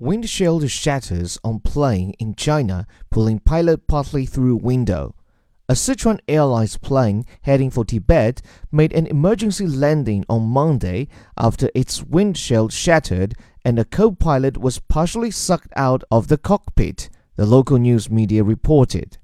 Windshield shatters on plane in China, pulling pilot partly through window. A Sichuan Airlines plane heading for Tibet made an emergency landing on Monday after its windshield shattered and a co pilot was partially sucked out of the cockpit, the local news media reported.